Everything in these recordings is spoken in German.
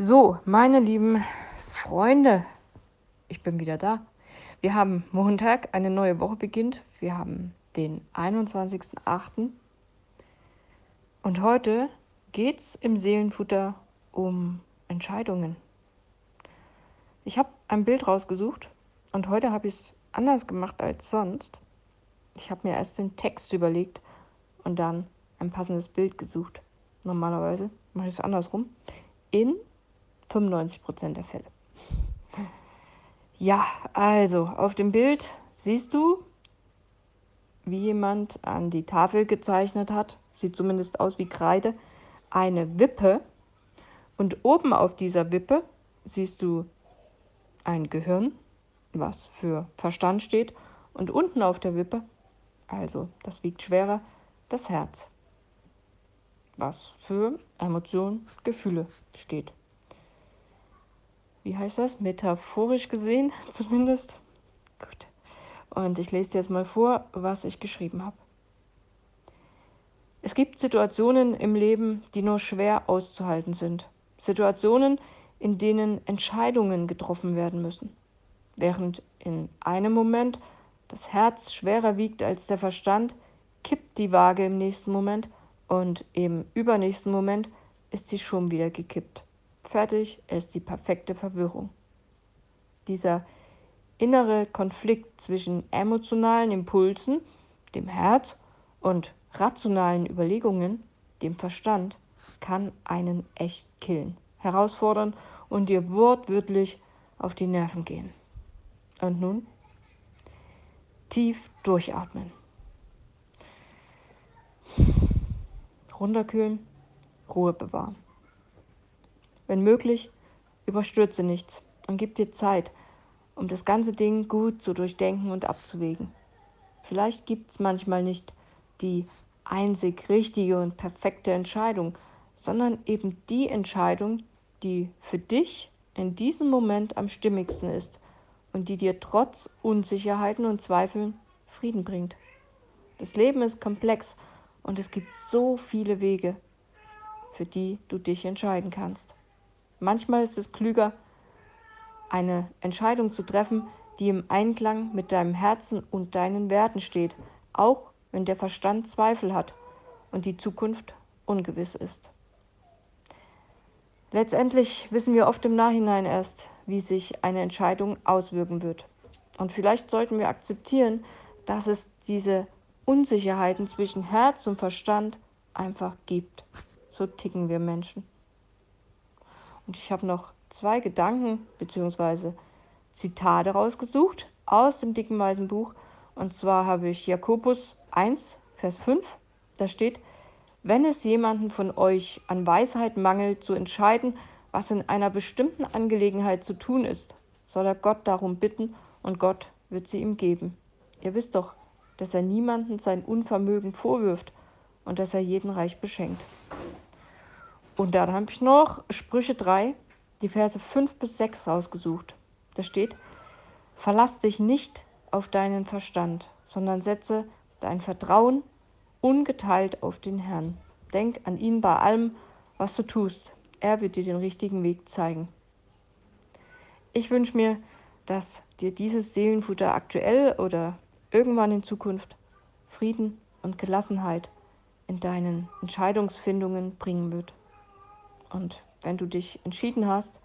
So, meine lieben Freunde, ich bin wieder da. Wir haben Montag, eine neue Woche beginnt. Wir haben den 21.08. Und heute geht es im Seelenfutter um Entscheidungen. Ich habe ein Bild rausgesucht und heute habe ich es anders gemacht als sonst. Ich habe mir erst den Text überlegt und dann ein passendes Bild gesucht. Normalerweise mache ich es andersrum. In 95 Prozent der Fälle. Ja, also auf dem Bild siehst du, wie jemand an die Tafel gezeichnet hat, sieht zumindest aus wie Kreide, eine Wippe. Und oben auf dieser Wippe siehst du ein Gehirn, was für Verstand steht, und unten auf der Wippe, also das wiegt schwerer, das Herz, was für Emotionen, Gefühle steht wie heißt das? Metaphorisch gesehen zumindest. Gut. Und ich lese dir jetzt mal vor, was ich geschrieben habe. Es gibt Situationen im Leben, die nur schwer auszuhalten sind. Situationen, in denen Entscheidungen getroffen werden müssen. Während in einem Moment das Herz schwerer wiegt als der Verstand, kippt die Waage im nächsten Moment und im übernächsten Moment ist sie schon wieder gekippt. Fertig ist die perfekte Verwirrung. Dieser innere Konflikt zwischen emotionalen Impulsen, dem Herz, und rationalen Überlegungen, dem Verstand, kann einen echt killen, herausfordern und dir wortwörtlich auf die Nerven gehen. Und nun? Tief durchatmen. Runterkühlen, Ruhe bewahren. Wenn möglich, überstürze nichts und gib dir Zeit, um das ganze Ding gut zu durchdenken und abzuwägen. Vielleicht gibt es manchmal nicht die einzig richtige und perfekte Entscheidung, sondern eben die Entscheidung, die für dich in diesem Moment am stimmigsten ist und die dir trotz Unsicherheiten und Zweifeln Frieden bringt. Das Leben ist komplex und es gibt so viele Wege, für die du dich entscheiden kannst. Manchmal ist es klüger, eine Entscheidung zu treffen, die im Einklang mit deinem Herzen und deinen Werten steht, auch wenn der Verstand Zweifel hat und die Zukunft ungewiss ist. Letztendlich wissen wir oft im Nachhinein erst, wie sich eine Entscheidung auswirken wird. Und vielleicht sollten wir akzeptieren, dass es diese Unsicherheiten zwischen Herz und Verstand einfach gibt. So ticken wir Menschen. Und ich habe noch zwei Gedanken bzw. Zitate rausgesucht aus dem dicken weißen Buch. Und zwar habe ich Jakobus 1, Vers 5. Da steht, wenn es jemanden von euch an Weisheit mangelt, zu entscheiden, was in einer bestimmten Angelegenheit zu tun ist, soll er Gott darum bitten und Gott wird sie ihm geben. Ihr wisst doch, dass er niemanden sein Unvermögen vorwirft und dass er jeden reich beschenkt. Und dann habe ich noch Sprüche 3, die Verse 5 bis 6 rausgesucht. Da steht, verlass dich nicht auf deinen Verstand, sondern setze dein Vertrauen ungeteilt auf den Herrn. Denk an ihn bei allem, was du tust. Er wird dir den richtigen Weg zeigen. Ich wünsche mir, dass dir dieses Seelenfutter aktuell oder irgendwann in Zukunft Frieden und Gelassenheit in deinen Entscheidungsfindungen bringen wird. Und wenn du dich entschieden hast,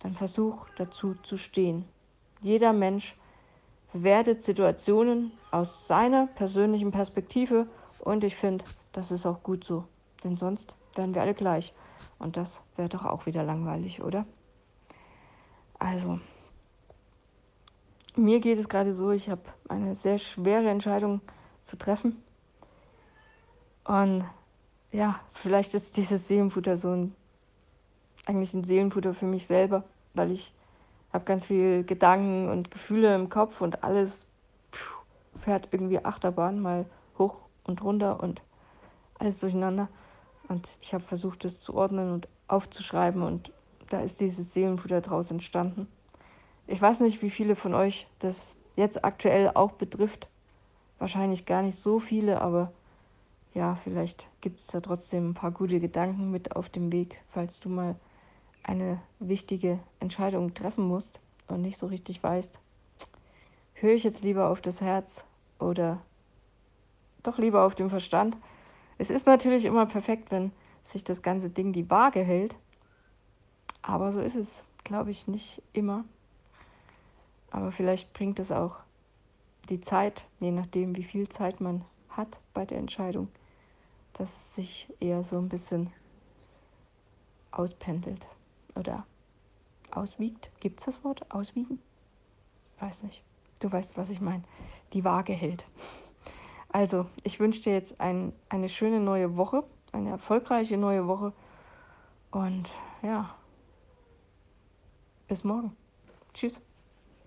dann versuch dazu zu stehen. Jeder Mensch bewertet Situationen aus seiner persönlichen Perspektive und ich finde, das ist auch gut so. Denn sonst wären wir alle gleich. Und das wäre doch auch wieder langweilig, oder? Also, mir geht es gerade so, ich habe eine sehr schwere Entscheidung zu treffen. Und ja, vielleicht ist dieses Seelenfutter so ein eigentlich ein Seelenfutter für mich selber, weil ich habe ganz viel Gedanken und Gefühle im Kopf und alles fährt irgendwie Achterbahn, mal hoch und runter und alles durcheinander. Und ich habe versucht, das zu ordnen und aufzuschreiben und da ist dieses Seelenfutter draus entstanden. Ich weiß nicht, wie viele von euch das jetzt aktuell auch betrifft. Wahrscheinlich gar nicht so viele, aber ja, vielleicht gibt es da trotzdem ein paar gute Gedanken mit auf dem Weg, falls du mal eine wichtige Entscheidung treffen musst und nicht so richtig weißt, höre ich jetzt lieber auf das Herz oder doch lieber auf den Verstand. Es ist natürlich immer perfekt, wenn sich das ganze Ding die Waage hält, aber so ist es, glaube ich, nicht immer. Aber vielleicht bringt es auch die Zeit, je nachdem, wie viel Zeit man hat bei der Entscheidung, dass es sich eher so ein bisschen auspendelt oder auswiegt. Gibt es das Wort? Auswiegen? Weiß nicht. Du weißt, was ich meine. Die Waage hält. Also, ich wünsche dir jetzt ein, eine schöne neue Woche, eine erfolgreiche neue Woche. Und ja, bis morgen. Tschüss.